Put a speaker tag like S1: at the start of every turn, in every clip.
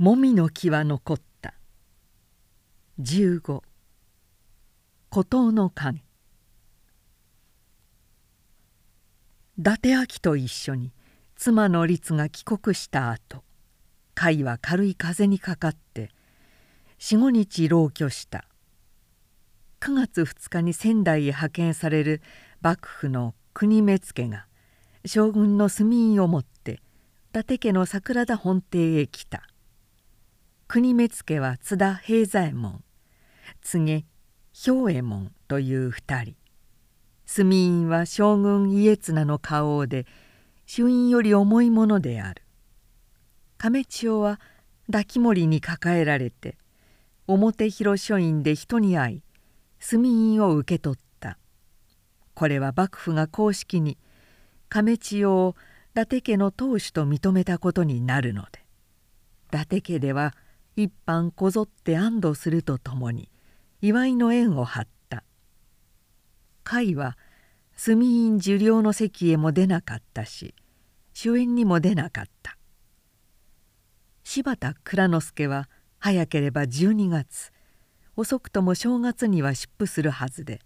S1: もみの木は残った。15孤島の影伊達明と一緒に妻の律が帰国した後甲斐は軽い風にかかって45日老居した。9月2日に仙台へ派遣される幕府の国目付が将軍の住印を持って伊達家の桜田本邸へ来た。国目付は津田平左衛門柘兵衛門という二人。住印は将軍家綱の花王で朱印より重いものである。亀千代は抱き森に抱えられて表広書院で人に会い住印を受け取った。これは幕府が公式に亀千代を伊達家の当主と認めたことになるので。伊達家では一般こぞって安堵するとともに祝いの縁を張った。甲斐は住院受領の席へも出なかったし主演にも出なかった。柴田蔵之介は早ければ12月遅くとも正月には出府するはずで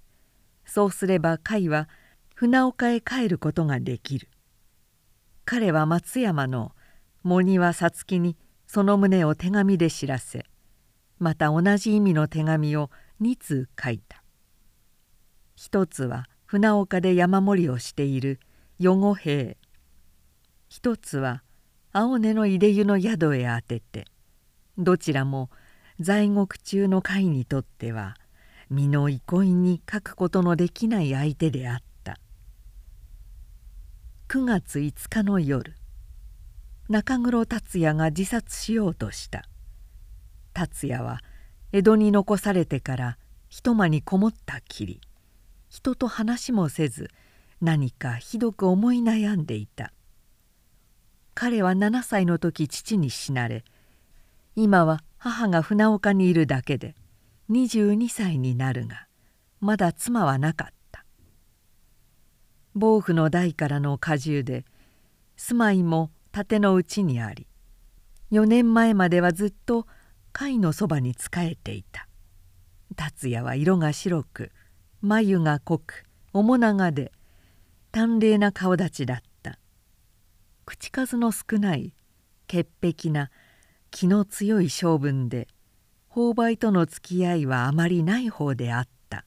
S1: そうすれば甲斐は船岡へ帰ることができる。彼は松山の茂庭皐月にその旨を手紙で知らせまた同じ意味の手紙を2通書いた。一つは船岡で山盛りをしている与五兵。一つは青根の入れ湯の宿へ当ててどちらも在獄中の会にとっては身の憩いに書くことのできない相手であった。9月5日の夜中黒達也が自殺しようとした。達也は江戸に残されてから一間にこもったきり。人と話もせず何かひどく思い悩んでいた。彼は7歳の時父に死なれ今は母が船岡にいるだけで22歳になるがまだ妻はなかった。防府の代からの荷重で住まいも盾のうちにあり4年前まではずっと貝のそばに仕えていた。達也は色が白く眉が濃く面長で淡麗な顔立ちだった。口数の少ない潔癖な気の強い性分で購買との付き合いはあまりない方であった。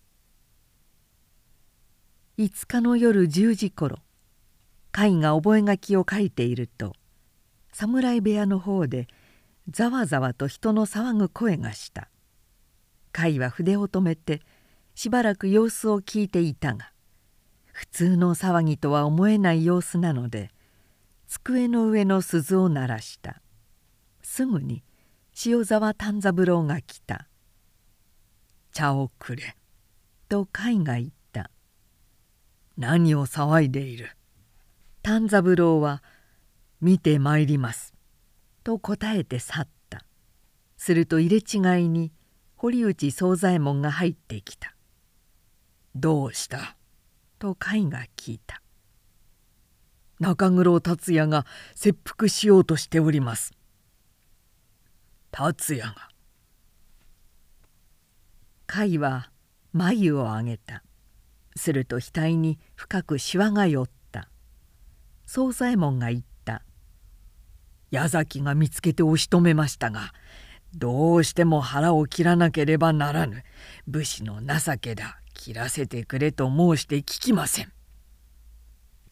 S1: 5日の夜10時ごろ甲斐が覚書を書いていると侍部屋の方でざわざわと人の騒ぐ声がした。甲斐は筆を止めてしばらく様子を聞いていたが普通の騒ぎとは思えない様子なので机の上の鈴を鳴らした。すぐに塩沢丹三郎が来た「茶をくれ」と甲斐が言った「何を騒いでいる」丹三郎は「見てまいります」と答えて去った。すると入れ違いに堀内惣左衛門が入ってきた「どうした?」と甲斐が聞いた「中黒達也が切腹しようとしております」達也が。甲斐は眉を上げた。すると額に深くしわが寄った惣左衛門が言った「矢崎が見つけて押し止めましたがどうしても腹を切らなければならぬ。武士の情けだ。切らせてくれと申して聞きません」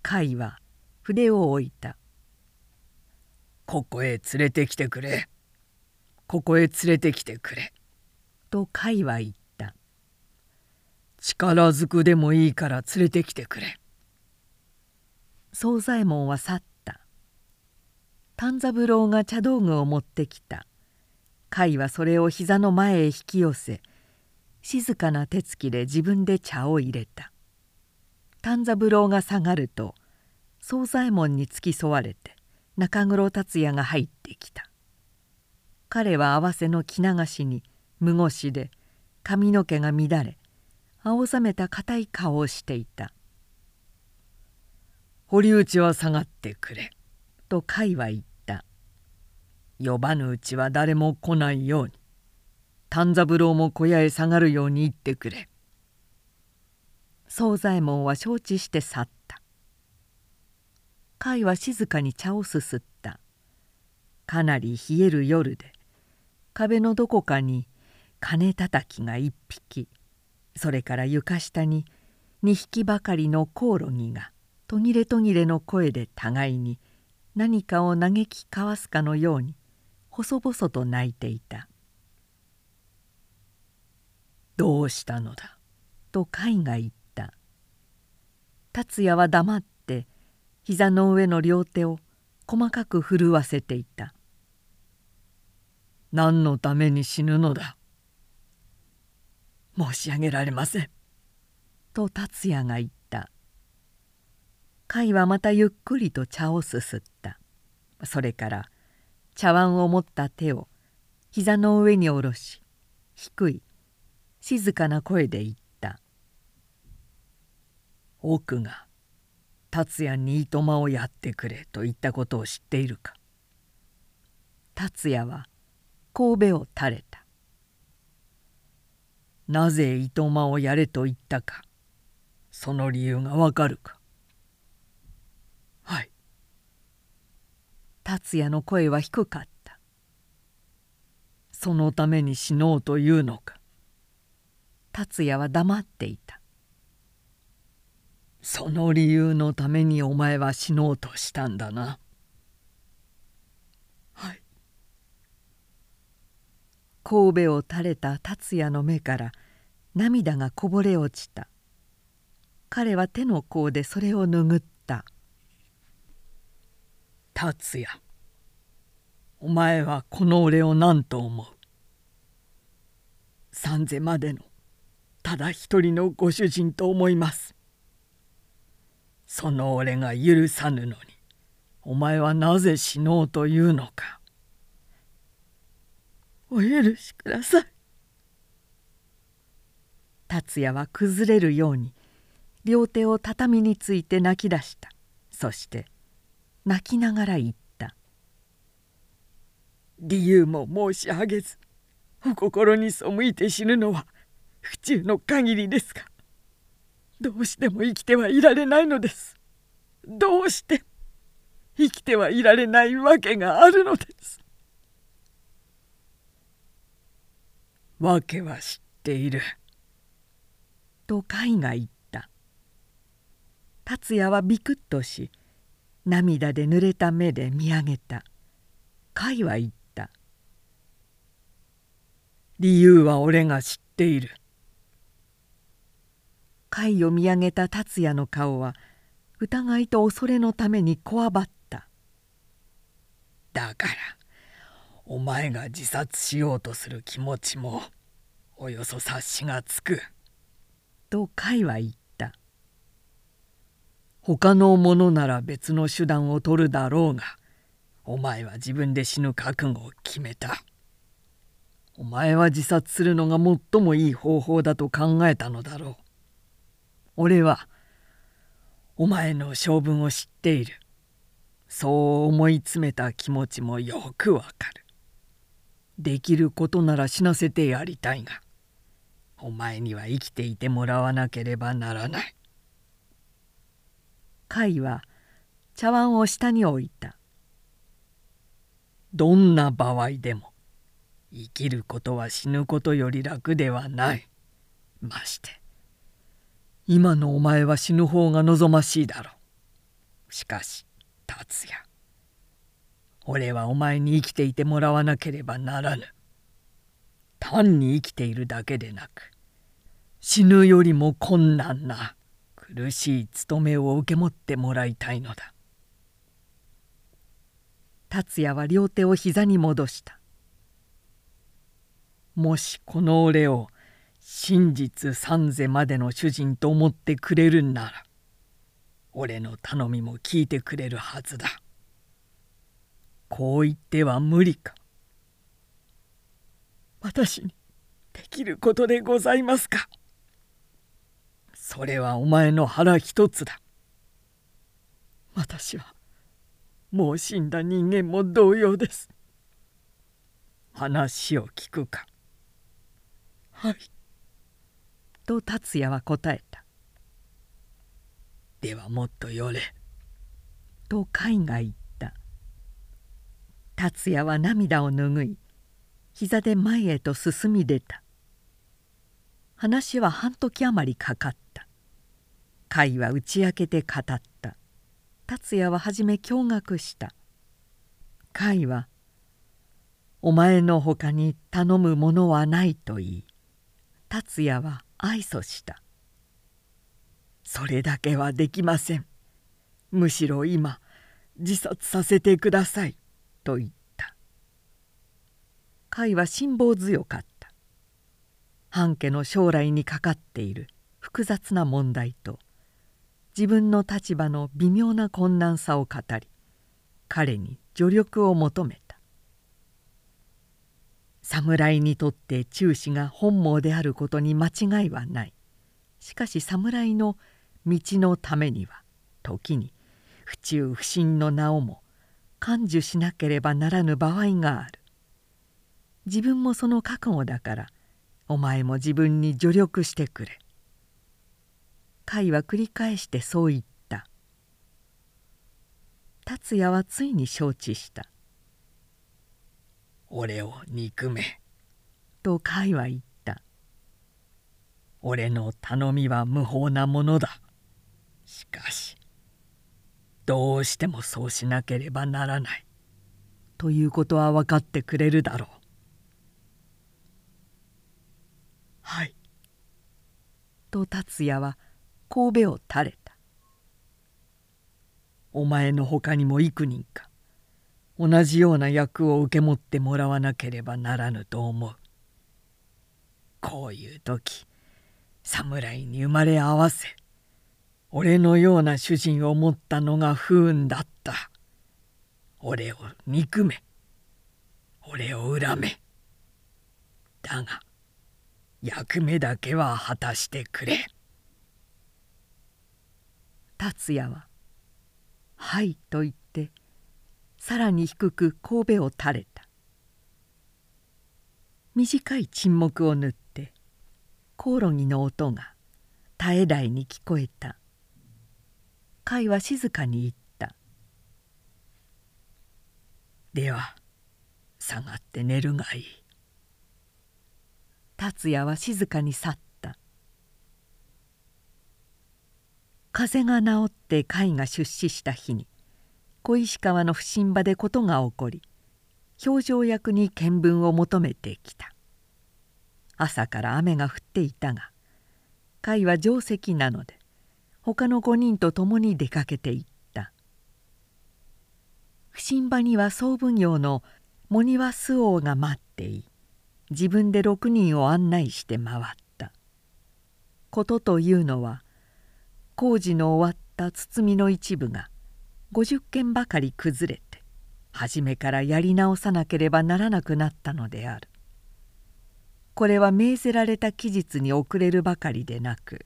S1: 甲斐は筆を置いた「ここへ連れてきてくれ」ここへ連れてきてくれ」と甲斐は言った「力ずくでもいいから連れてきてくれ」惣左衛門は去った。丹三郎が茶道具を持ってきた。甲斐はそれを膝の前へ引き寄せ静かな手つきで自分で茶を入れた。丹三郎が下がると惣左衛門に付き添われて中黒達也が入ってきた。彼は合わせの着流しに無腰で髪の毛が乱れ青ざめた硬い顔をしていた「堀内は下がってくれ」と甲斐は言った。呼ばぬうちは誰も来ないように丹三郎も小屋へ下がるように言ってくれ」惣左衛門は承知して去った。甲斐は静かに茶をすすった。かなり冷える夜で壁のどこかに鐘たたきが一匹それから床下に二匹ばかりのコオロギが。途切れ途切れの声で互いに何かを嘆き交わすかのように細々と泣いていた「どうしたのだ」と甲斐が言った。達也は黙って膝の上の両手を細かく震わせていた「何のために死ぬのだ」申し上げられません。と達也が言った。甲斐はまたゆっくりと茶をすすった。それから茶碗を持った手を膝の上に下ろし低い静かな声で言った「奥が達也にいとまをやってくれ」と言ったことを知っているか。達也は神戸を垂れた。なぜいとまをやれと言ったかその理由がわかるかはい達也の声は低かった。そのために死のうというのか。達也は黙っていた。その理由のためにお前は死のうとしたんだな。はい。神戸を垂れた達也の目から涙がこぼれ落ちた。彼は手の甲でそれを拭った「達也お前はこの俺を何と思う？三世までのただ一人のご主人と思います。その俺が許さぬのにお前はなぜ死のうというのか。お許しください。達也は崩れるように両手を畳について泣き出した。そして泣きながら言った「理由も申し上げずお心に背いて死ぬのは不忠の限りですがどうしても生きてはいられないのですどうして生きてはいられないわけがあるのです」。わけは知っている。と甲斐が言った。達也はビクッとし涙で濡れた目で見上げた。甲斐は言った「理由は俺が知っている」甲斐を見上げた達也の顔は疑いと恐れのためにこわばった「だからお前が自殺しようとする気持ちもおよそ察しがつく」と甲斐は言った。他の者なら別の手段を取るだろうがお前は自分で死ぬ覚悟を決めた。お前は自殺するのが最もいい方法だと考えたのだろう。俺はお前の性分を知っている。そう思い詰めた気持ちもよくわかる。できることなら死なせてやりたいがお前には生きていてもらわなければならない。甲斐は茶碗を下に置いた。どんな場合でも生きることは死ぬことより楽ではない。まして今のお前は死ぬ方が望ましいだろう。しかし達也俺はお前に生きていてもらわなければならぬ。単に生きているだけでなく死ぬよりも困難な。苦しい務めを受け持ってもらいたいのだ。達也は両手を膝に戻した。もしこの俺を真実三世までの主人と思ってくれるんなら俺の頼みも聞いてくれるはずだ。こう言っては無理か。私にできることでございますか。それはお前の腹一つだ。私はもう死んだ人間も同様です。
S2: 話を聞くか」「
S1: はい」と達也は答えた「
S2: ではもっと寄れ」
S1: と甲斐が言った。達也は涙を拭い膝で前へと進み出た。話は半時余りかかった甲斐は打ち明けて語った。達也は初め驚愕した。甲斐は「お前のほかに頼むものはない」と言い達也は愛想した「それだけはできません。むしろ今自殺させてください」と言った。甲斐は辛抱強かった。半家の将来にかかっている複雑な問題と自分の立場の微妙な困難さを語り彼に助力を求めた。侍にとって忠士が本望であることに間違いはない。しかし侍の道のためには時に不忠不信の名をも感受しなければならぬ場合がある。自分もその覚悟だからお前も自分に助力してくれ。甲斐は繰り返してそう言った。達也はついに承知した「
S2: 俺を憎め」
S1: と甲斐は言った「
S2: 俺の頼みは無法なものだ。しかしどうしてもそうしなければならない」
S1: ということは分かってくれるだろう。
S2: はい。
S1: と達也は神戸を垂れた。
S2: お前のほかにも幾人か同じような役を受け持ってもらわなければならぬと思う。こういう時侍に生まれ合わせ俺のような主人を持ったのが不運だった。俺を憎め。俺を恨め。だが役目だけは果たしてくれ。
S1: 達也は「はい」と言ってさらに低く神戸を垂れた。短い沈黙を縫ってコオロギの音が絶え台に聞こえた。甲斐は静かに言った「
S2: では下がって寝るがいい」
S1: 達也は静かに去った。風が治って甲斐が出資した日に小石川の不審場で事が起こり表情役に見聞を求めてきた。朝から雨が降っていたが甲斐は定石なので他の5人と共に出かけていった。不審場には総奉行の茂庭周王が待ってい自分で6人を案内して回った。ことというのは工事の終わった包みの一部が50件ばかり崩れて初めからやり直さなければならなくなったのである。これは命ぜられた期日に遅れるばかりでなく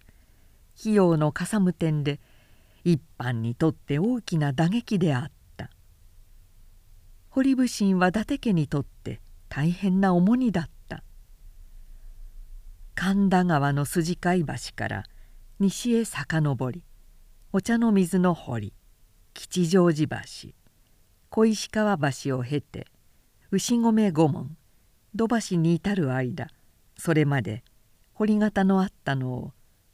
S1: 費用のかさむ点で一般にとって大きな打撃であった堀武神は伊達家にとって大変な重荷だった神田川の筋貝橋から西へ遡りお茶の水の堀吉祥寺橋小石川橋を経て牛込御門土橋に至る間それまで堀型のあったのを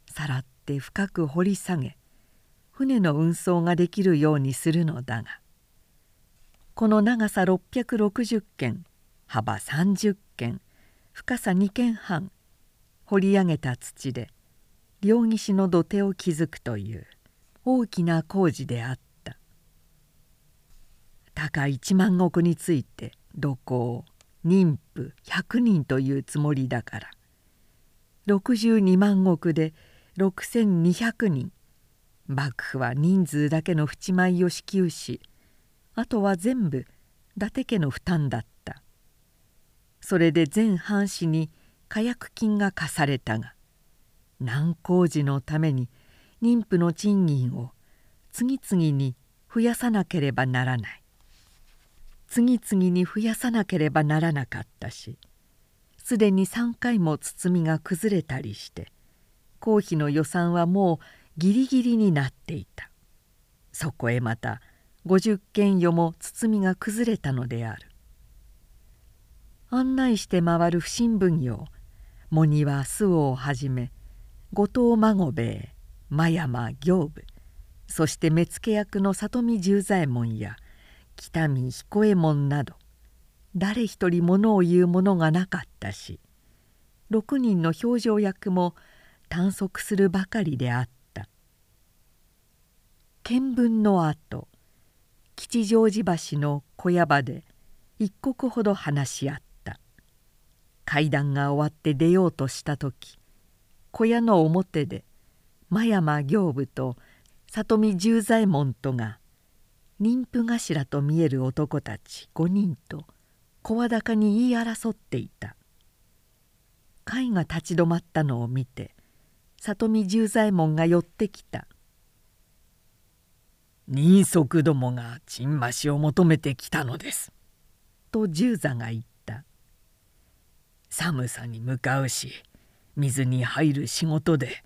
S1: さらって深く掘り下げ船の運送ができるようにするのだがこの長さ660軒幅30軒深さ2軒半掘り上げた土で両岸の土手を築くという大きな工事であった。高一万石について土工妊婦100人というつもりだから62万石で6200人幕府は人数だけの淵米を支給しあとは全部伊達家の負担だった。それで全藩士に火薬金が課されたが難工事のために妊婦の賃金を次々に増やさなければならない。次々に増やさなければならなかったしすでに3回も包みが崩れたりして公費の予算はもうギリギリになっていた。そこへまた50軒余も包みが崩れたのである。案内して回る不審奉行茂庭周防をはじめ後藤孫兵衛真山行部そして目付役の里見十左衛門や北見彦右衛門など誰一人物を言う者がなかったし6人の表情役も短足するばかりであった。見聞のあと吉祥寺橋の小屋場で一刻ほど話し合った。階段が終わって出ようとした時小屋の表で真山行部と里見十左衛門とが妊婦頭と見える男たち5人と声高に言い争っていた。甲斐が立ち止まったのを見て里見十左衛門が寄ってきた「
S2: 人足どもがちんましを求めてきたのです」
S1: と十座が言った「
S2: 寒さに向かうし水に入る仕事で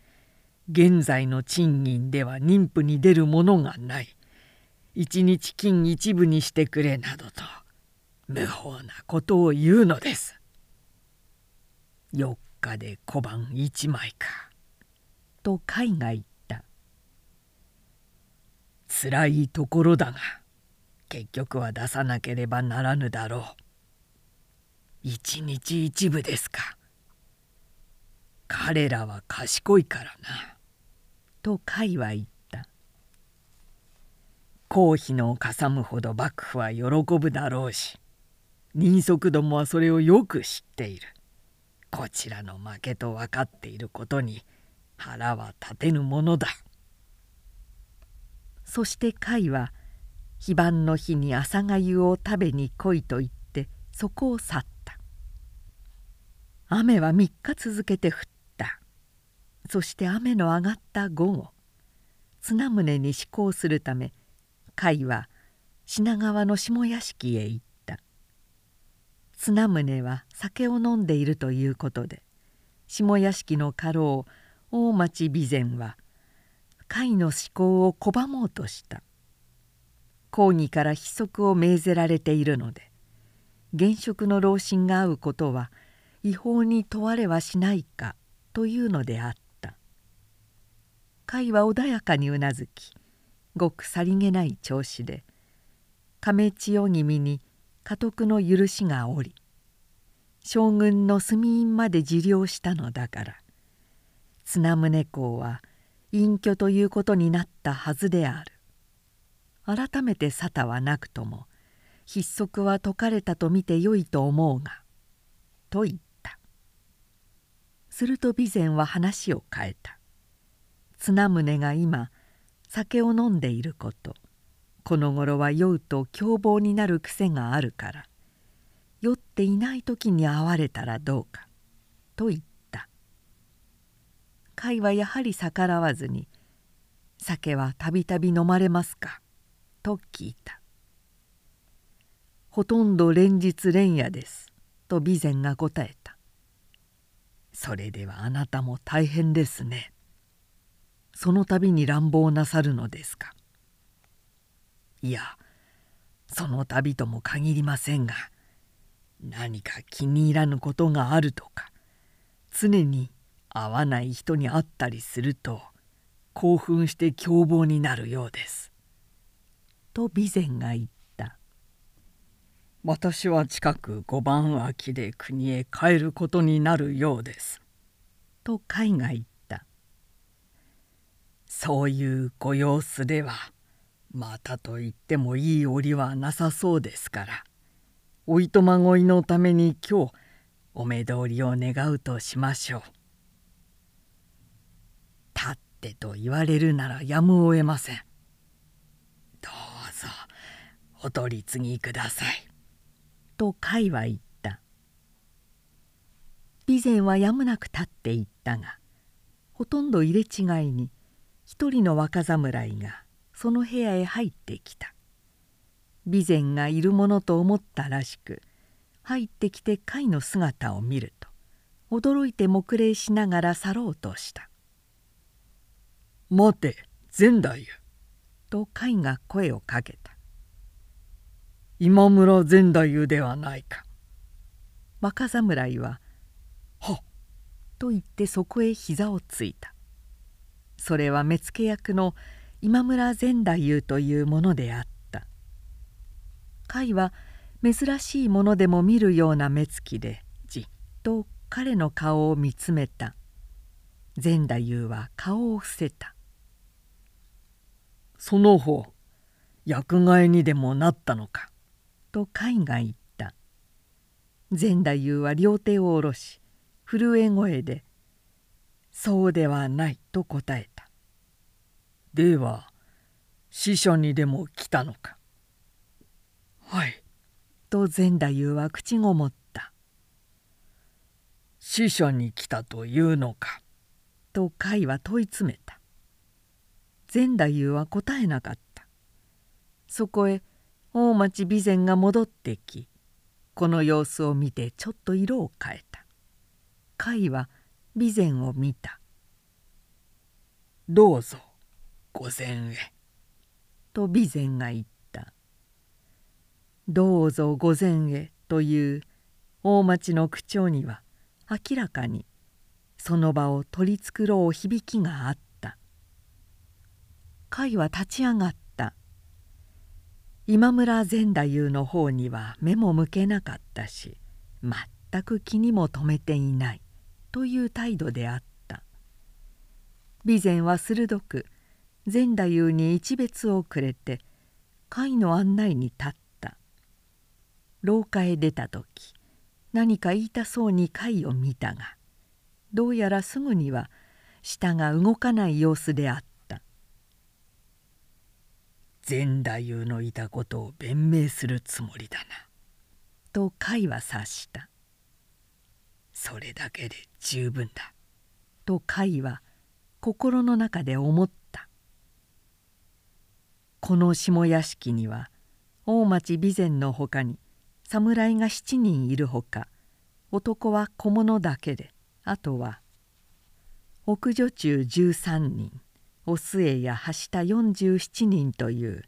S2: 現在の賃金では妊婦に出るものがない一日金一部にしてくれなどと無法なことを言うのです。4日で小判1枚か。
S1: と海が言った。
S2: つらいところだが結局は出さなければならぬだろう。一日一部ですか。彼らは賢いからな。
S1: と海は言った。
S2: 公費のかさむほど幕府は喜ぶだろうし人足どもはそれをよく知っているこちらの負けと分かっていることに腹は立てぬものだ
S1: そして甲斐は非番の日に朝がゆを食べに来いと言ってそこを去った雨は3日続けて降ったそして雨の上がった午後綱宗に施行するため甲斐は品川の下屋敷へ行った。綱宗は酒を飲んでいるということで下屋敷の家老大町備前は会の施行を拒もうとした。公儀から秘則を命ぜられているので現職の老臣が会うことは違法に問われはしないかというのであった。会は穏やかにうなずきごくさりげない調子で亀千代君に家督の許しがおり将軍の住院まで受領したのだから綱宗公は隠居ということになったはずである。改めて沙汰はなくとも筆則は解かれたと見てよいと思うが」と言った。すると備前は話を変えた。綱宗が今酒を飲んでいること。この頃は酔うと凶暴になる癖があるから。酔っていない時に会われたらどうか」と言った。甲斐はやはり逆らわずに「酒はたびたび飲まれますか?」と聞いた「ほとんど連日連夜です」と備前が答えた「それではあなたも大変ですね」その度に乱暴なさるのですか？いやその旅とも限りませんが何か気に入らぬことがあるとか常に会わない人に会ったりすると興奮して凶暴になるようです」と備前が言った「私は近く五番秋で国へ帰ることになるようです」と海が言った「そういうご様子では」またと言ってもいい折はなさそうですからおいとまごいのために今日お目通りを願うとしましょう。立ってと言われるならやむを得ません。どうぞお取り次ぎください。と甲斐は言った。備前はやむなく立っていったがほとんど入れ違いに一人の若侍がその部屋へ入ってきた。備前がいるものと思ったらしく入ってきて甲斐の姿を見ると驚いて黙礼しながら去ろうとした「
S2: 待て善太夫」
S1: と甲斐が声をかけた「
S2: 今村善太夫ではないか」
S1: 若侍は「
S2: はっ」
S1: と言ってそこへ膝をついた。それは目付役の今村善太夫というものであった。甲斐は珍しいものでも見るような目つきでじっと彼の顔を見つめた。善太夫は顔を伏せた「
S2: その方役替えにでもなったのか」
S1: と甲斐が言った。善太夫は両手を下ろし震え声で「そうではない」と答えた「
S2: では死者にでも来たのか」「
S1: はい」と善太夫は口ごもった「
S2: 死者に来たというのか」
S1: と甲斐は問い詰めた。善太夫は答えなかった。そこへ大町備前が戻ってきこの様子を見てちょっと色を変えた。甲斐は備前を見た「
S2: どうぞ御前へ」
S1: と備前が言った「どうぞ御前へ」という大町の口調には明らかにその場を取り繕う響きがあった。甲斐は立ち上がった。今村善太夫の方には目も向けなかったし全く気にも留めていない。という態度であった。備前は鋭く善太夫に一別をくれて甲斐の案内に立った。廊下へ出た時何か言いたそうに甲斐を見たがどうやらすぐには舌が動かない様子であった。
S2: 善太夫のいたことを弁明するつもりだな。
S1: と甲斐は察した
S2: それだけで十分だ。
S1: と甲斐は心の中で思った。この下屋敷には大町備前のほかに侍が7人いるほか男は小物だけであとは奥女中13人お末やはした47人という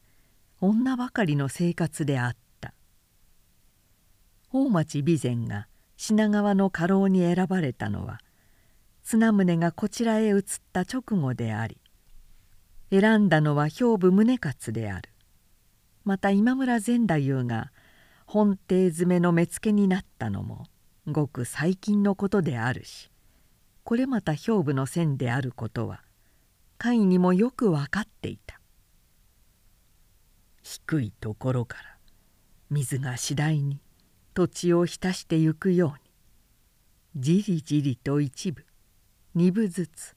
S1: 女ばかりの生活であった。大町備前が品川の家老に選ばれたのは綱宗がこちらへ移った直後であり選んだのは兵部宗勝である。また今村善太夫が本邸詰めの目付けになったのもごく最近のことであるしこれまた兵部の線であることは甲斐にもよく分かっていた。低いところから水が次第に土地を浸してゆくように。じりじりと一部二部ずつ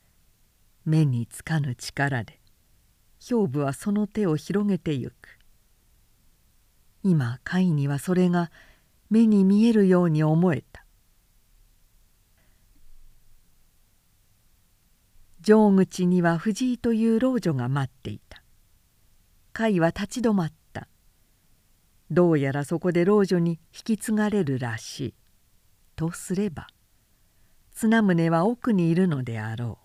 S1: 目につかぬ力で兵部はその手を広げてゆく。今甲斐にはそれが目に見えるように思えた。城口には藤井という老女が待っていた。甲斐は立ち止まった。どうやらそこで老女に引き継がれるらしい。とすれば綱宗は奥にいるのであろ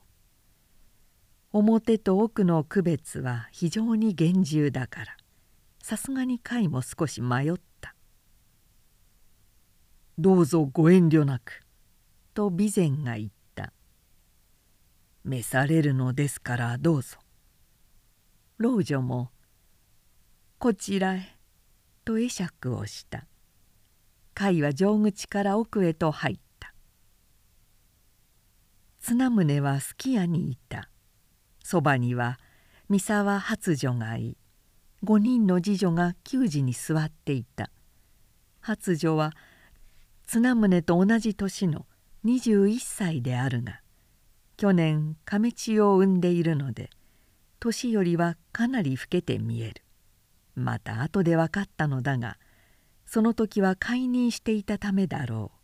S1: う。表と奥の区別は非常に厳重だからさすがに甲斐も少し迷った「
S2: どうぞご遠慮なく」
S1: と備前が言った。
S2: 召されるのですからどうぞ。
S1: 老女も「こちらへ」と会釈をした。甲斐は城口から奥へと入った。綱宗はすき家にいた。そばには三沢初女がい5人の次女が給仕に座っていた。初女は綱宗と同じ年の21歳であるが去年亀千代を産んでいるので年よりはかなり老けて見える。また後で分かったのだがその時は解任していたためだろう。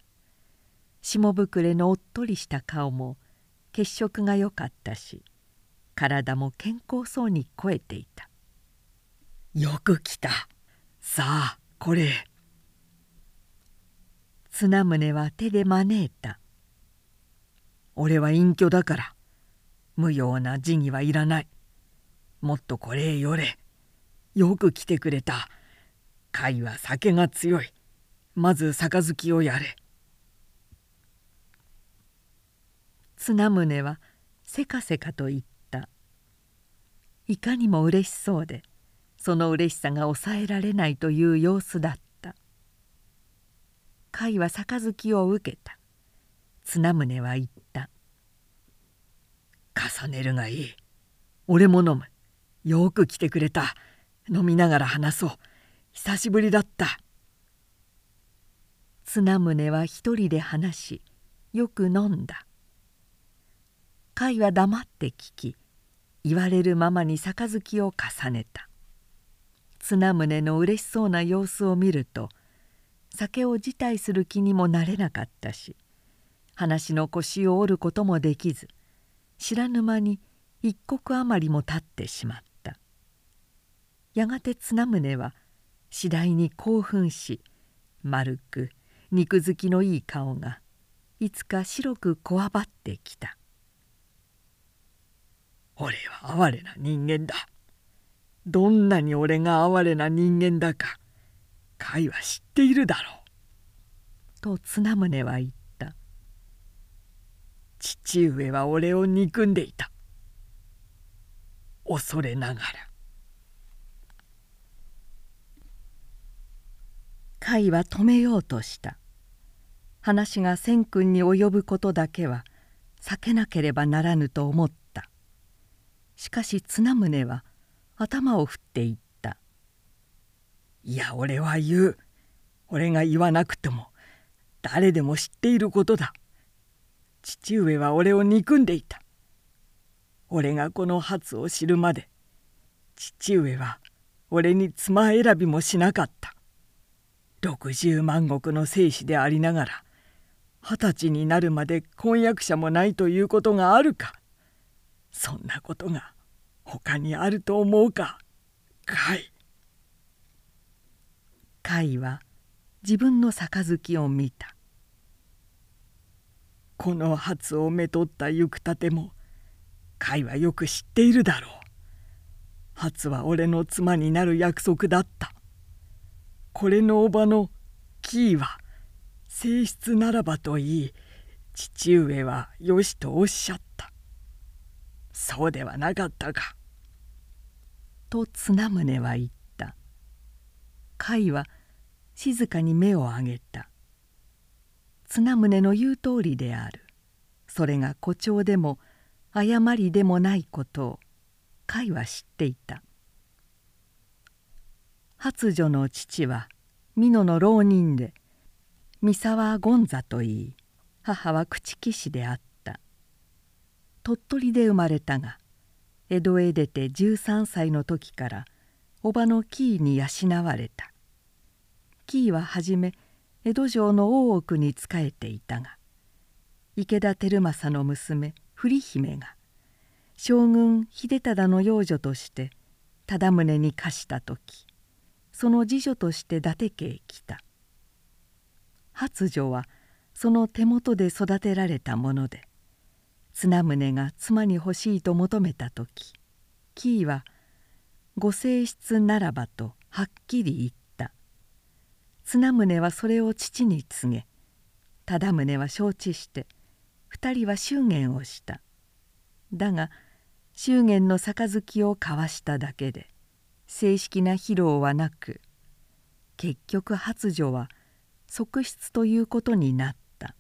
S1: 下膨れのおっとりした顔も血色が良かったし体も健康そうに肥えていた「
S2: よく来た。さあこれ。
S1: 綱宗は手で招いた。
S2: 俺は隠居だから無用な辞儀はいらない。もっとこれへよれよく来てくれた。貝は酒が強い。まず杯をやれ。
S1: 綱宗はせかせかと言った。いかにも嬉しそうでその嬉しさが抑えられないという様子だった。甲斐は杯を受けた。綱宗は言った「
S2: 重ねるがいい。俺も飲む。よく来てくれた。飲みながら話そう。久しぶりだった」
S1: 綱宗は一人で話しよく飲んだ。甲斐は黙って聞き言われるままに杯を重ねた。綱宗のうれしそうな様子を見ると酒を辞退する気にもなれなかったし話の腰を折ることもできず知らぬ間に一刻余りも経ってしまった。やがて綱宗は次第に興奮し丸く肉付きのいい顔がいつか白くこわばってきた
S2: 俺は哀れな人間だ。どんなに俺が哀れな人間だか、甲斐は知っているだろ
S1: う。と綱宗は言った。
S2: 父上は俺を憎んでいた。恐れながら。
S1: 甲斐は止めようとした。話が千君に及ぶことだけは避けなければならぬと思った。しかし綱宗は頭を振って言った「
S2: いや俺は言う。俺が言わなくても誰でも知っていることだ。父上は俺を憎んでいた。俺がこの初を知るまで父上は俺に妻選びもしなかった。60万石の生死でありながら二十歳になるまで婚約者もないということがあるかそんなことが他にあると思うか甲斐
S1: 甲斐は自分の杯を見た。
S2: この初をめとった行くたても甲斐はよく知っているだろう。初は俺の妻になる約束だったこれのおばのキーは性質ならばといい父上はよしとおっしゃったそうではなかったか。
S1: と綱宗は言った。甲斐は静かに目を上げた。綱宗の言う通りである。それが誇張でも誤りでもないことを甲斐は知っていた。初女の父は美濃の浪人で三沢権座といい母は朽木氏であった。鳥取で生まれたが江戸へ出て13歳の時から叔母の紀伊に養われた紀伊は初め江戸城の大奥に仕えていたが池田輝政の娘栗姫が将軍秀忠の養女として忠宗に課した時その次女として伊達家へ来た。初女はその手元で育てられたもので綱宗が妻に欲しいと求めた時キーは「ご正室ならば」とはっきり言った。綱宗はそれを父に告げ忠宗は承知して二人は祝言をした。だが祝言の杯を交わしただけで正式な披露はなく結局発女は側室ということになった。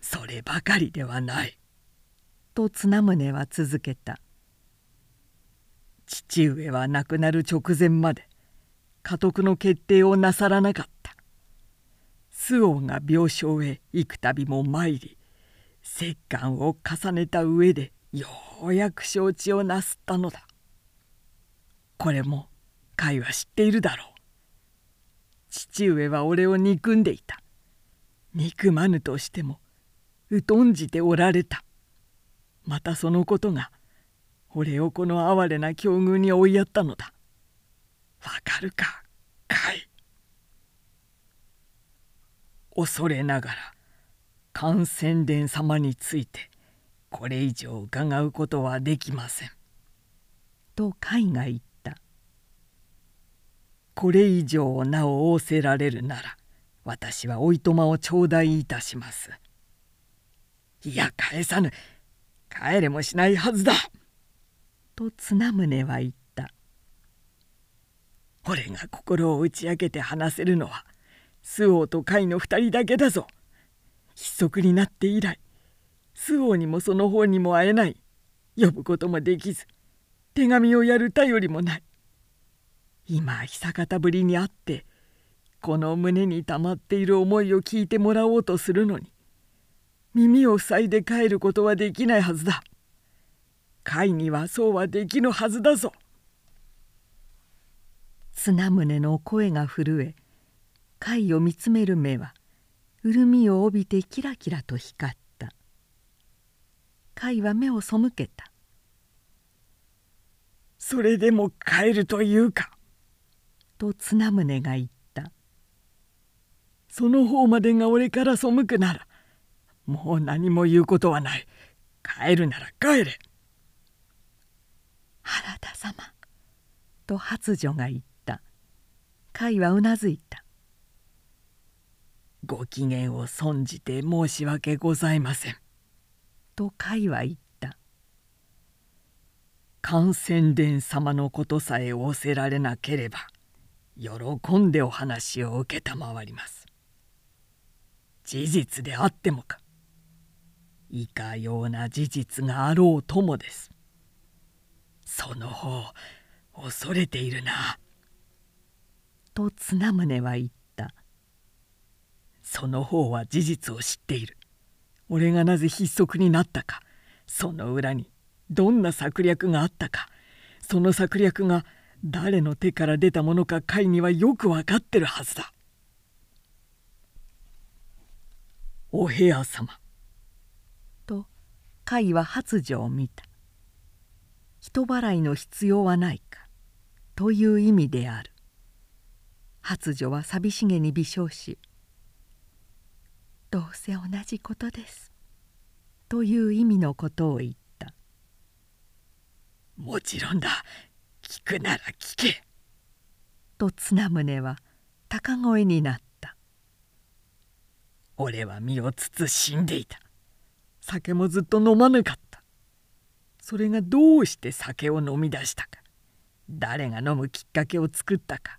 S2: そればかりではない」
S1: と綱宗は続けた「
S2: 父上は亡くなる直前まで家督の決定をなさらなかった」「周王が病床へ行くたびも参り折檻を重ねた上でようやく承知をなすったのだ」これも甲斐は知っているだろう。父上は俺を憎んでいた。憎まぬとしても疎んじておられた。またそのことが俺をこの哀れな境遇に追いやったのだ。わかるかかい恐れながら観戦殿様についてこれ以上伺うことはできません。
S1: と海が言った「
S2: これ以上なお仰せられるなら私はおいとまを頂戴いたします」。いや返さぬ。帰れもしないはずだ。
S1: と綱宗は言った。
S2: 俺が心を打ち明けて話せるのは周防と甲斐の二人だけだぞ。筆足になって以来周防にもその方にも会えない。呼ぶこともできず手紙をやる頼りもない。今久方ぶりに会ってこの胸にたまっている思いを聞いてもらおうとするのに耳を塞いで帰ることはできないはずだ。会にはそうはできぬはずだぞ。
S1: 綱宗の声が震え貝を見つめる目は潤みを帯びてキラキラと光った貝は目を背けた「
S2: それでも帰るというか」
S1: と綱宗が言った「
S2: その方までが俺から背くならもう何も言うことはない。帰るなら帰れ」
S1: 原田様。と発女が言った。甲斐はうなずいた。
S2: ご機嫌を損じて申し訳ございません。
S1: と甲斐は言った。
S2: 観戦殿様のことさえ仰せられなければ喜んでお話を承ります。事実であってもかいかような事実があろうともです。その方恐れているな」
S1: と綱宗は言った「
S2: その方は事実を知っている。俺がなぜ筆足になったか。その裏にどんな策略があったか。その策略が誰の手から出たものか会にはよく分かってるはずだ」。お部屋様。
S1: と甲斐は発情を見た。人払いの必要はないか。という意味である。発女は寂しげに微笑し「どうせ同じことです」という意味のことを言った「
S2: もちろんだ。聞くなら聞け」
S1: と綱宗は高声になった「
S2: 俺は身を慎んでいた。酒もずっと飲まなかった。それがどうして酒を飲み出したか。誰が飲むきっかけを作ったか。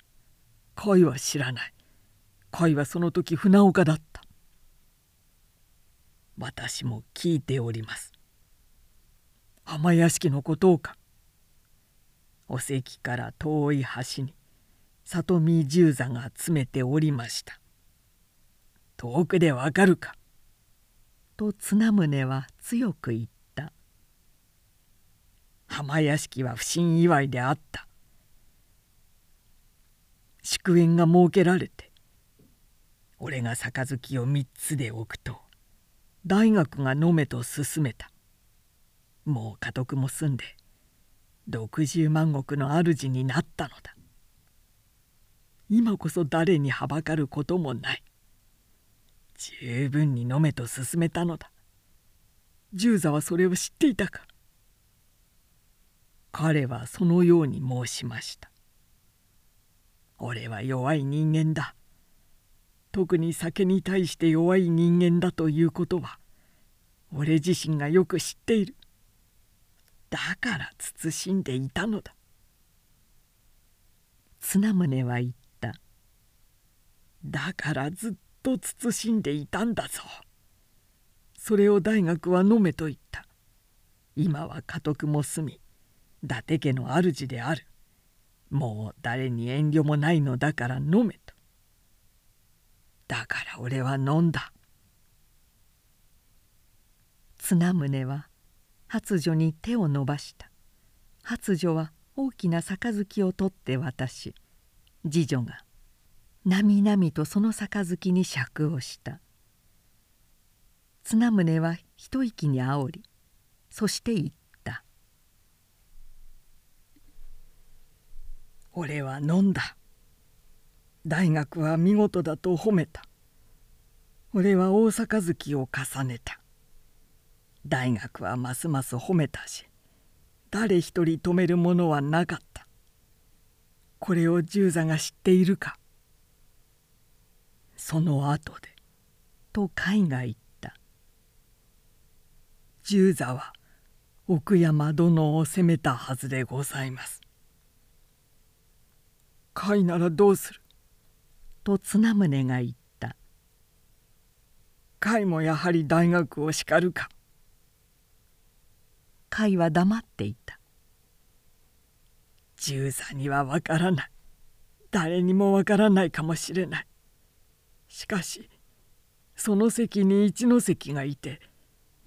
S2: 恋は知らない。恋はその時船岡だった。私も聞いております。浜屋敷のことをかお関から遠い橋に里見十座が詰めておりました。遠くでわかるか？
S1: と綱宗は強く言った。
S2: 浜屋敷は不審祝いであった。祝宴が設けられて俺が杯を3つで置くと大学が飲めと勧めた。もう家督も済んで60万石の主になったのだ。今こそ誰にはばかることもない。十分に飲めと勧めたのだ。十座はそれを知っていたか。彼はそのように申しました。俺は弱い人間だ。特に酒に対して弱い人間だということは俺自身がよく知っている。だから慎んでいたのだ。
S1: 綱宗は言った。
S2: だからずっと慎んでいたんだぞ。それを大学は飲めと言った。今は家督も済み伊達家の主である。もう誰に遠慮もないのだから飲めと。だから俺は飲んだ。
S1: 綱宗は発女に手を伸ばした。発女は大きな杯を取って渡し次女がなみなみとその杯に酌をした。綱宗は一息にあおりそして言った。
S2: 俺は飲んだ。大学は見事だと褒めた。俺は大阪月を重ねた。大学はますます褒めたし誰一人止めるものはなかった。これを十座が知っているか。その後でと海が言った。十座は奥山殿を責めたはずでございます。甲斐ならどうする？
S1: と綱宗が言った。
S2: 甲斐もやはり大学を叱るか。
S1: 甲は黙っていた。
S2: 十座にはわからない。誰にもわからないかもしれない。しかしその席に一ノ関がいて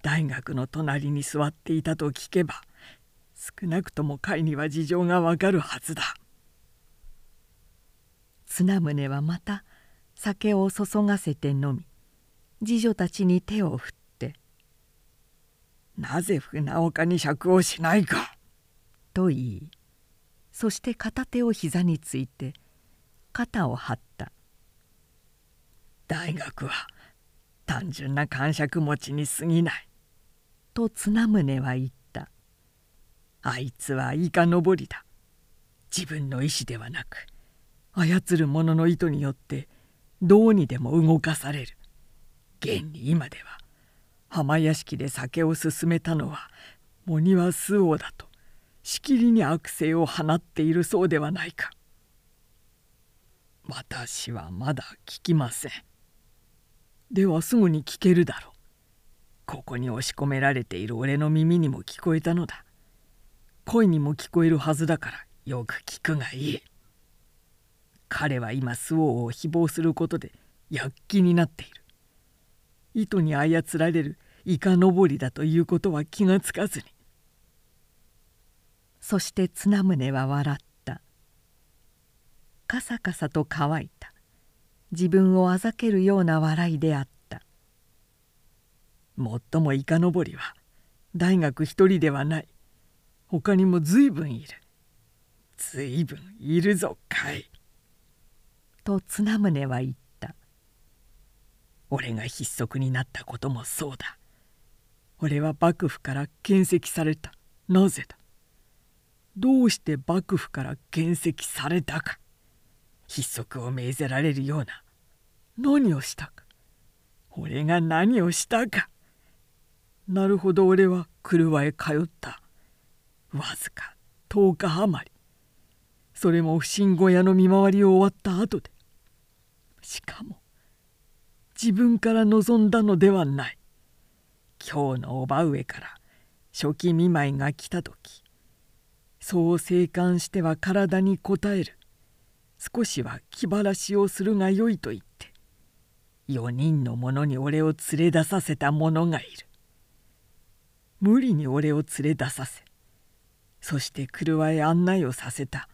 S2: 大学の隣に座っていたと聞けば少なくとも甲には事情がわかるはずだ。
S1: 綱宗はまた酒を注がせて飲み次女たちに手を振って「
S2: なぜ船岡に酌をしないか」
S1: と言いそして片手を膝について肩を張った。
S2: 大学は単純な感触持ちに過ぎない。
S1: と綱宗は言った。
S2: あいつはイカ登りだ。自分の意志ではなく操る者の意図によってどうにでも動かされる。現に今では浜屋敷で酒を勧めたのはモニワス王だとしきりに悪性を放っているそうではないか。私はまだ聞きません。ではすぐに聞けるだろう。ここに押し込められている俺の耳にも聞こえたのだ。声にも聞こえるはずだからよく聞くがいい。彼は今周防を誹謗することで躍起になっている。糸に操られるイカ登りだということは気がつかずに。
S1: そして綱宗は笑った。カサカサと乾いた。自分をあざけるような笑いであった。
S2: もっともイカ登りは大学一人ではない。他にも随分いる。随分いるぞかい。
S1: と綱宗は言った。
S2: 俺が筆足になったこともそうだ。俺は幕府から検責された。なぜだ？どうして幕府から検責されたか。筆足を命ぜられるような。何をしたか。俺が何をしたか。なるほど俺は車へ通った。わずか10日余り。それも不審小屋の見回りを終わった後で。しかも自分から望んだのではない。今日のおば上から初期見舞いが来た時そう静観しては体に応える。少しは気晴らしをするがよいと言って4人の者に俺を連れ出させた者がいる。無理に俺を連れ出させそして車へ案内をさせた。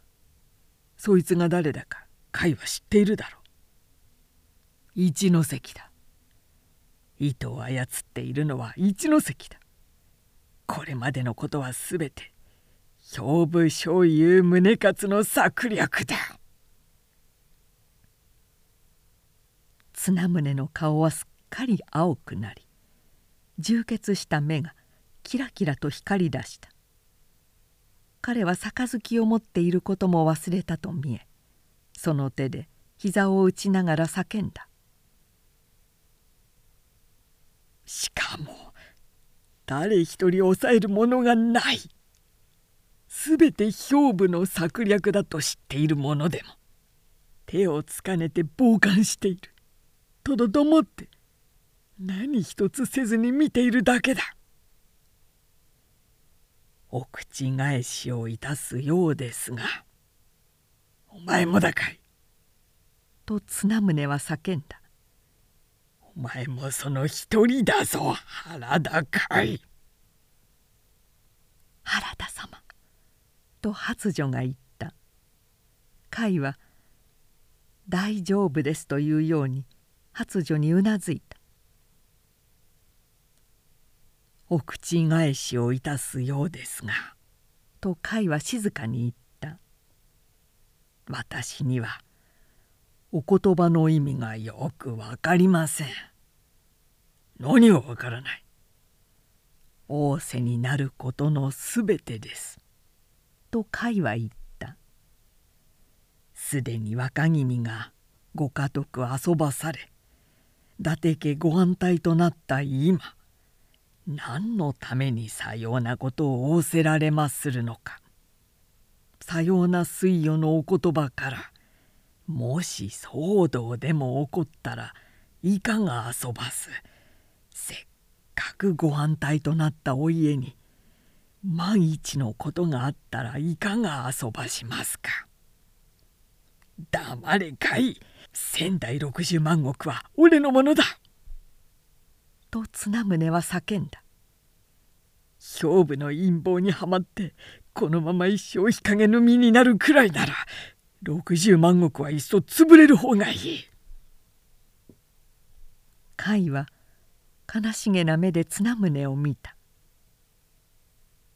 S2: そいつが誰だか甲斐は知っているだろう。一ノ関だ。糸を操っているのは一ノ関だ。これまでのことは全て兵部将優宗勝の策略だ。
S1: 綱宗の顔はすっかり青くなり充血した目がキラキラと光り出した。彼は杯を持っていることも忘れたと見えその手で膝を打ちながら叫んだ。
S2: しかも誰一人抑えるものがない。すべて兵部の策略だと知っている者でも手をつかねて傍観している。とどどもって何一つせずに見ているだけだ。お口返しをいたすようですがお前もだかい。
S1: と綱宗は叫んだ。
S2: お前もその一人だぞ原田かい
S1: 原田様と発女が言った。甲斐は「大丈夫です」というように発女にうなずいた。
S2: お口返しをいたすようですが
S1: と甲斐は静かに言った。
S2: 私にはお言葉の意味がよく分かりません。何が分からない仰せになることのすべてです。
S1: と甲は言った。
S2: すでに若君がご家督遊ばされ伊達家ご反対となった今何のためにさようなことを仰せられまするのかさような水魚のお言葉からもし騒動でも起こったらいかが遊ばす。せっかくご反対となったお家に万一のことがあったらいかが遊ばしますか。黙れかい。仙台六十万石は俺のものだ。
S1: と綱宗は叫んだ。
S2: 勝負の陰謀にはまってこのまま一生日陰の身になるくらいなら60万石はいっそ潰れる方がいい。
S1: 甲斐は悲しげな目で綱宗を見た。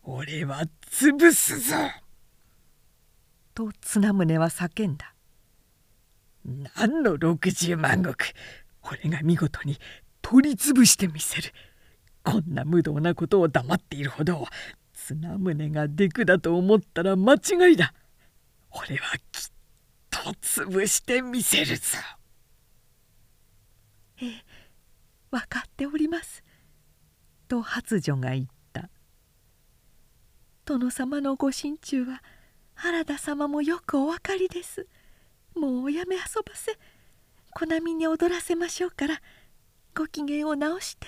S2: 俺は潰すぞ
S1: と綱宗は叫んだ。
S2: 何の60万石？俺が見事に取り潰してみせる。こんな無道なことを黙っているほど綱宗がデクだと思ったら間違いだ俺はきっと潰してみせるぞ
S1: ええ分かっております。と発女が言った。殿様のご心中は原田様もよくお分かりです。もうおやめ遊ばせ。小波に踊らせましょうから。ご機嫌を直して。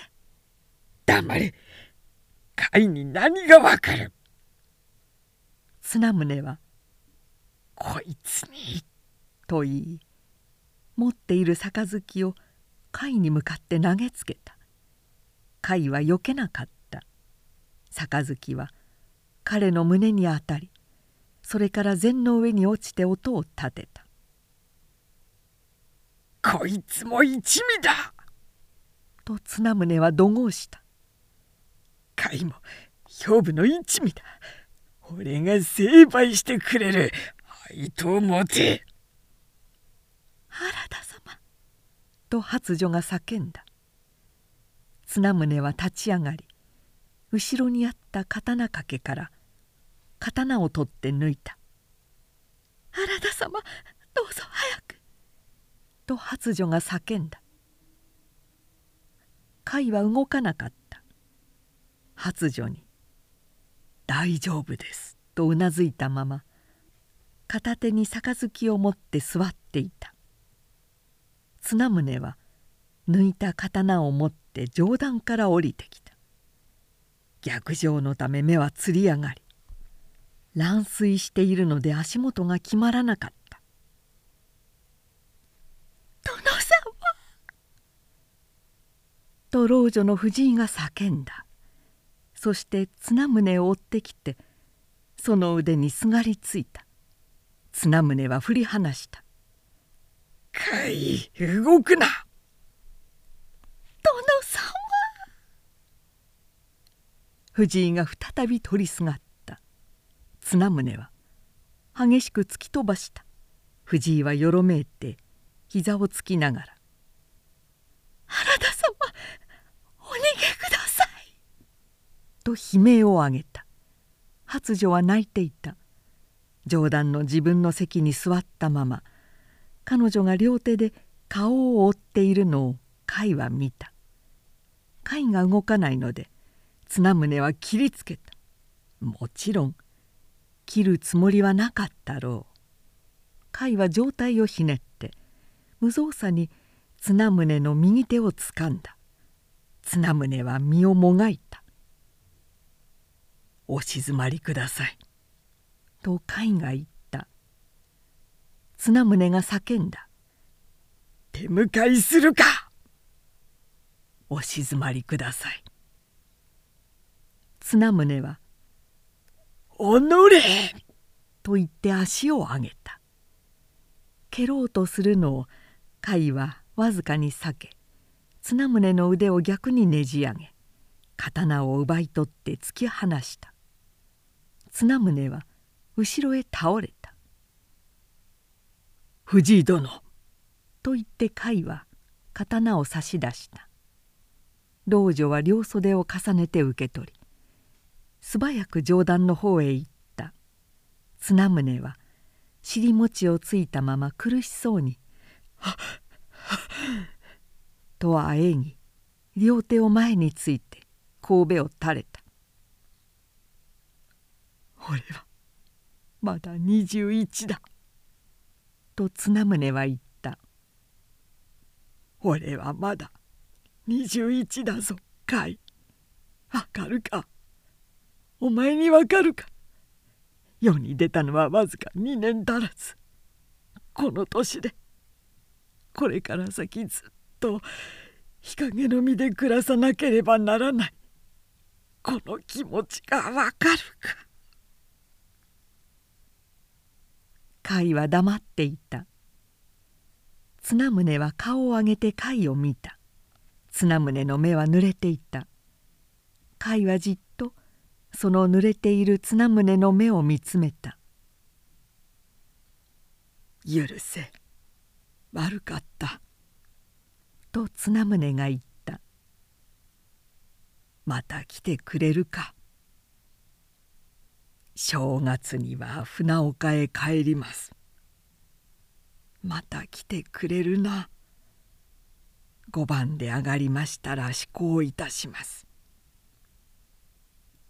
S2: 黙れ。甲斐に何がわかる。
S1: 綱宗は「
S2: こいつに」
S1: と言い持っている杯を甲斐に向かって投げつけた。甲斐はよけなかった。杯は彼の胸に当たりそれから禅の上に落ちて音を立てた「
S2: こいつも一味だ!」
S1: と綱宗は怒号した。
S2: 甲斐も兵部の一味だ。俺が成敗してくれる。配当持て
S1: 原田様。と発女が叫んだ。綱宗は立ち上がり後ろにあった刀掛けから刀を取って抜いた「原田様どうぞ早く」と発女が叫んだ。甲斐は動かなかった。発女に「大丈夫です」とうなずいたまま片手に杯を持って座っていた。綱宗は抜いた刀を持って上段から降りてきた。逆上のため目はつり上がり乱睡しているので足元が決まらなかった「殿様!」と老女の藤井が叫んだ。そして綱宗を追ってきてその腕にすがりついた。綱宗は振り離した「
S2: かい動くな!」
S1: 殿様。藤井が再び取りすがった。綱宗は激しく突き飛ばした。藤井はよろめいて膝をつきながら「原田様お逃げください」と悲鳴を上げた。発女は泣いていた。冗談の自分の席に座ったまま彼女が両手で顔を覆っているのを甲斐は見た。甲斐が動かないので綱宗は切りつけた。もちろん切るつもりはなかったろう。甲斐は上体をひねって無造作に綱宗の右手をつかんだ。綱宗は身をもがいた
S2: お静まりください」
S1: と甲斐が言った。綱宗が叫んだ「
S2: 手向かいするか!」お静まりください。
S1: 綱宗は「
S2: おのれ!」
S1: と言って足を上げた。蹴ろうとするのを甲斐はわずかに避け綱宗の腕を逆にねじ上げ刀を奪い取って突き放した。綱宗は後ろへ倒れた
S2: 藤井殿」
S1: と言って甲斐は刀を差し出した。老女は両袖を重ねて受け取り素早く上段の方へ行った。綱宗は尻餅をついたまま苦しそうに「とあえぎ両手を前について神戸を垂れた「
S2: 俺はまだ21だ」
S1: と綱宗は言った「
S2: 俺はまだ21だぞかい。わかるか？お前にわかるか？世に出たのはわずか2年足らず。この年でこれから先ずっと日陰の身で暮らさなければならない。この気持ちがわかるか？
S1: 甲斐は黙っていた。綱宗は顔を上げて甲斐を見た。綱宗の目は濡れていた。甲斐はじっとその濡れている綱宗の目を見つめた「
S2: 許せ。悪かった」
S1: と綱宗が言った「
S2: また来てくれるか」正月には船岡へ帰ります。また来てくれるな。5番で上がりましたら施行いたします。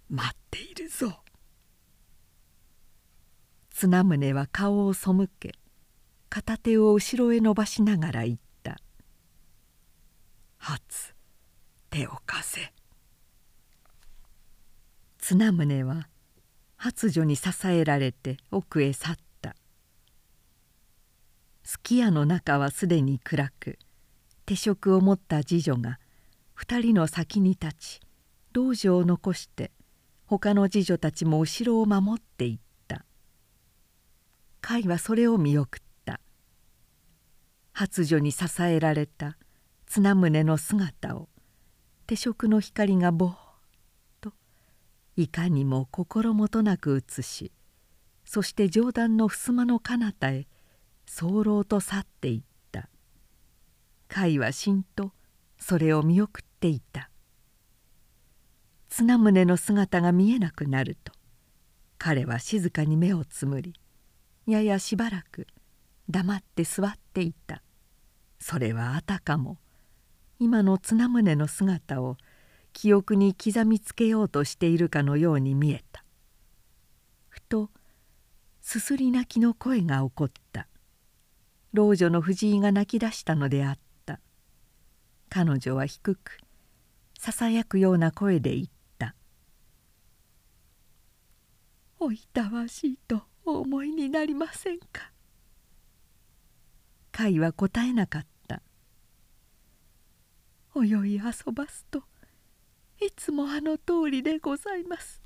S2: 待っているぞ。
S1: 綱宗は顔を背け片手を後ろへ伸ばしながら言った「
S2: 初手を貸せ」
S1: 綱宗は発女に支えられて奥へ去った。すき家の中はすでに暗く手食を持った次女が二人の先に立ち道場を残して他の次女たちも後ろを守っていった。甲斐はそれを見送った。発女に支えられた綱宗の姿を手食の光がぼーっいかにも心もとなく映しそして上段の襖の彼方へ早漏と去っていった。甲斐はしんとそれを見送っていた。綱宗の姿が見えなくなると彼は静かに目をつむりややしばらく黙って座っていた。それはあたかも今の綱宗の姿を記憶に刻みつけようとしているかのように見えた。ふとすすり泣きの声が起こった。老女の藤井が泣き出したのであった。彼女は低くささやくような声で言った「
S2: おいたわしいとお思いになりませんか?」
S1: 甲斐は答えなかった「
S2: 泳い遊ばすといつもあの通りでございます」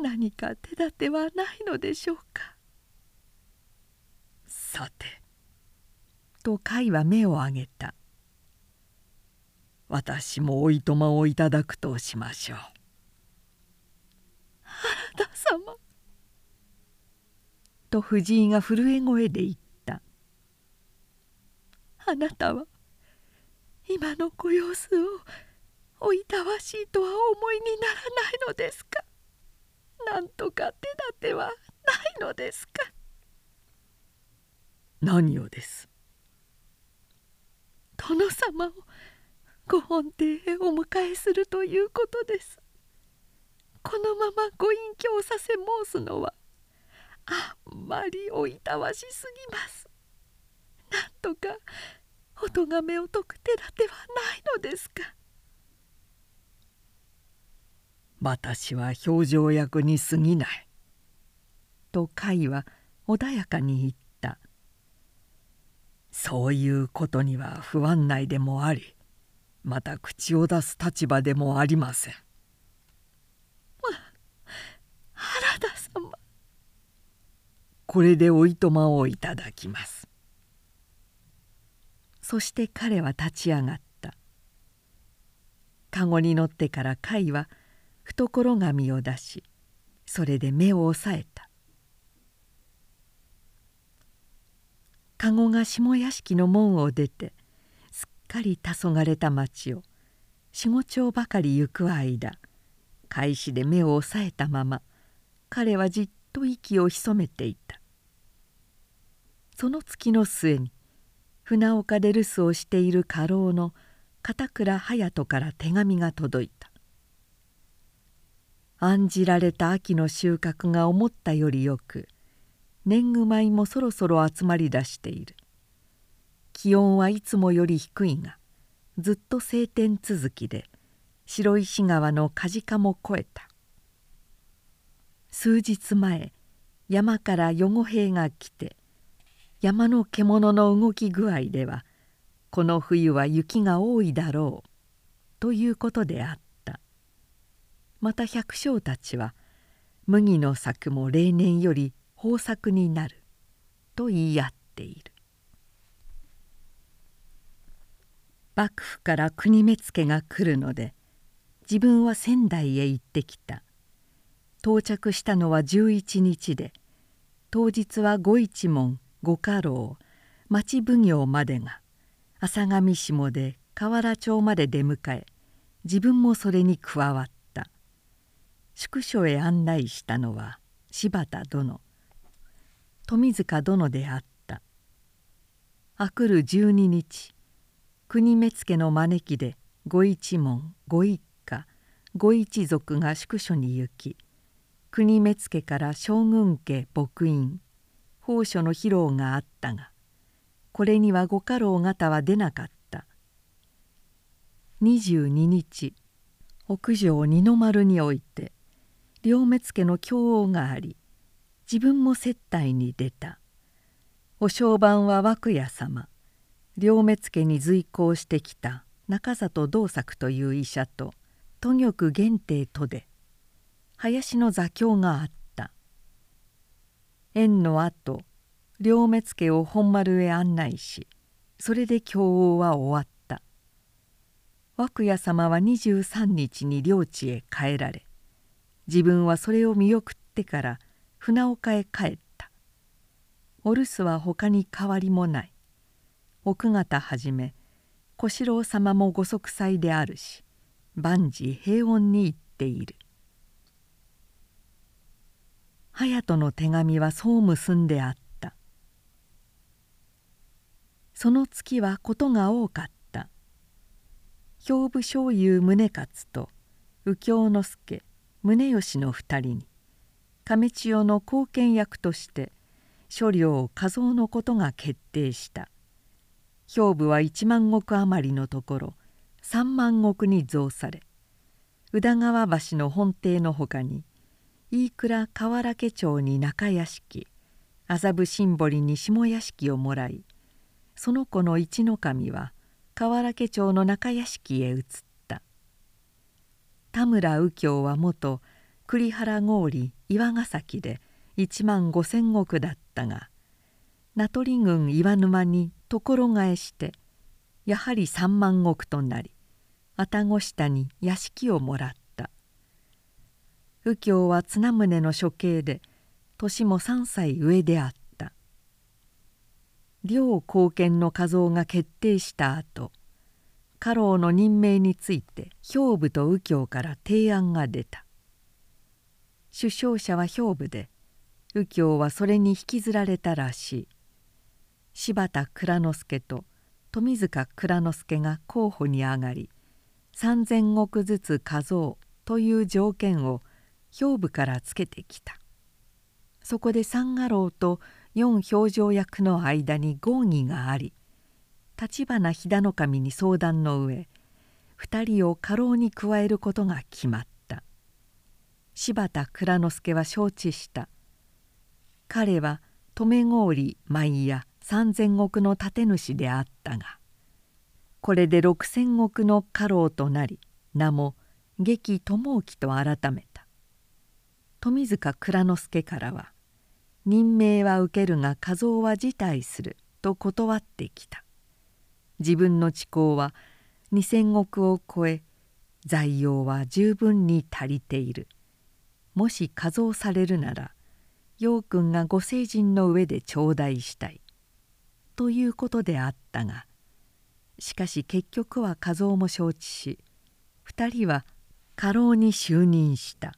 S2: 何か手立てはないのでしょうか。さて
S1: と甲斐は目を上げた。
S2: 私もおいとまをいただくとしましょう。
S1: 原田様。と藤井が震え声で言った。
S2: あなたは今のご様子をおいたわしいとは思いにならないのですか？なんとか手立てはないのですか？何をです？殿様をご本邸へお迎えするということです。このままご隠居させ申すのはあんまりおいたわしすぎます。なんとかお咎めを解く手立てはないのですか？私は表情役に過ぎない」
S1: と甲斐は穏やかに言った「
S2: そういうことには不安内でもありまた口を出す立場でもありません。原田様これでおいとまをいただきます
S1: そして彼は立ち上がった籠に乗ってから甲斐は懐紙を出しそれで目を押さえた。籠が下屋敷の門を出てすっかり黄昏た町を四五丁ばかり行く間開始で目を押さえたまま彼はじっと息を潜めていた。その月の末に船岡で留守をしている家老の片倉隼人から手紙が届いた。案じられた秋の収穫が思ったよりよく年貢米もそろそろ集まりだしている。気温はいつもより低いがずっと晴天続きで白石川の梶賀も越えた。数日前山から余呉兵が来て山の獣の動き具合ではこの冬は雪が多いだろうということであった。また百姓たちは麦の作も例年より豊作になると言い合っている。幕府から国目付が来るので自分は仙台へ行ってきた。到着したのは11日で当日は御一門御家老町奉行までが浅上下で河原町まで出迎え自分もそれに加わった。宿所へ案内したのは柴田殿。富塚殿であった。あくる12日国目付の招きで御一門御一家御一族が宿所に行き国目付から将軍家牧員宝書の披露があったがこれにはご家老方は出なかった。22日屋上二の丸において両目付の供応があり自分も接待に出た。お商売は涌谷様。両目付に随行してきた。中里道作という医者と都玉限定とで林の座興があった。縁のあと両目付を本丸へ案内しそれで経王は終わった。涌谷様は23日に領地へ帰られ自分はそれを見送ってから船岡へ帰った。お留守は他に変わりもない。奥方はじめ小四郎様もご息災であるし万事平穏に行っている。隼人の手紙はそう結んであった。その月はことが多かった。兵部醤油宗勝と右京之助宗義の二人に亀千代の後見役として諸領加増のことが決定した。兵部は1万石余りのところ3万石に増され宇田川橋の本邸のほかに飯倉河原家町に中屋敷麻布新堀に下屋敷をもらいその子の一の神は河原家町の中屋敷へ移った。田村右京は元栗原郡岩ヶ崎で1万5千石だったが名取郡岩沼に所替えしてやはり3万石となり愛宕下に屋敷をもらった。右京は綱宗の処刑で年も3歳上であった。両貢献の画像が決定した後家老の任命について兵部と右京から提案が出た。首相者は兵部で右京はそれに引きずられたらしい。柴田蔵之助と富塚蔵之助が候補に上がり3,000石ずつ加増という条件を兵部からつけてきた。そこで三家老と四表情役の間に合議があり橘飛騨守に相談の上2人を家老に加えることが決まった。柴田蔵之助は承知した。彼は留郡舞や3,000石の建主であったがこれで6,000石の家老となり名も劇友興と改めた。富塚蔵之助からは任命は受けるが画像は辞退すると断ってきた。自分の知行は2,000石を超え財用は十分に足りている。もし画像されるなら陽君がご成人の上で頂戴したい。ということであったがしかし結局は和夫も承知し2人は家老に就任した。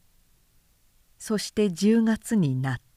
S1: そして10月になった。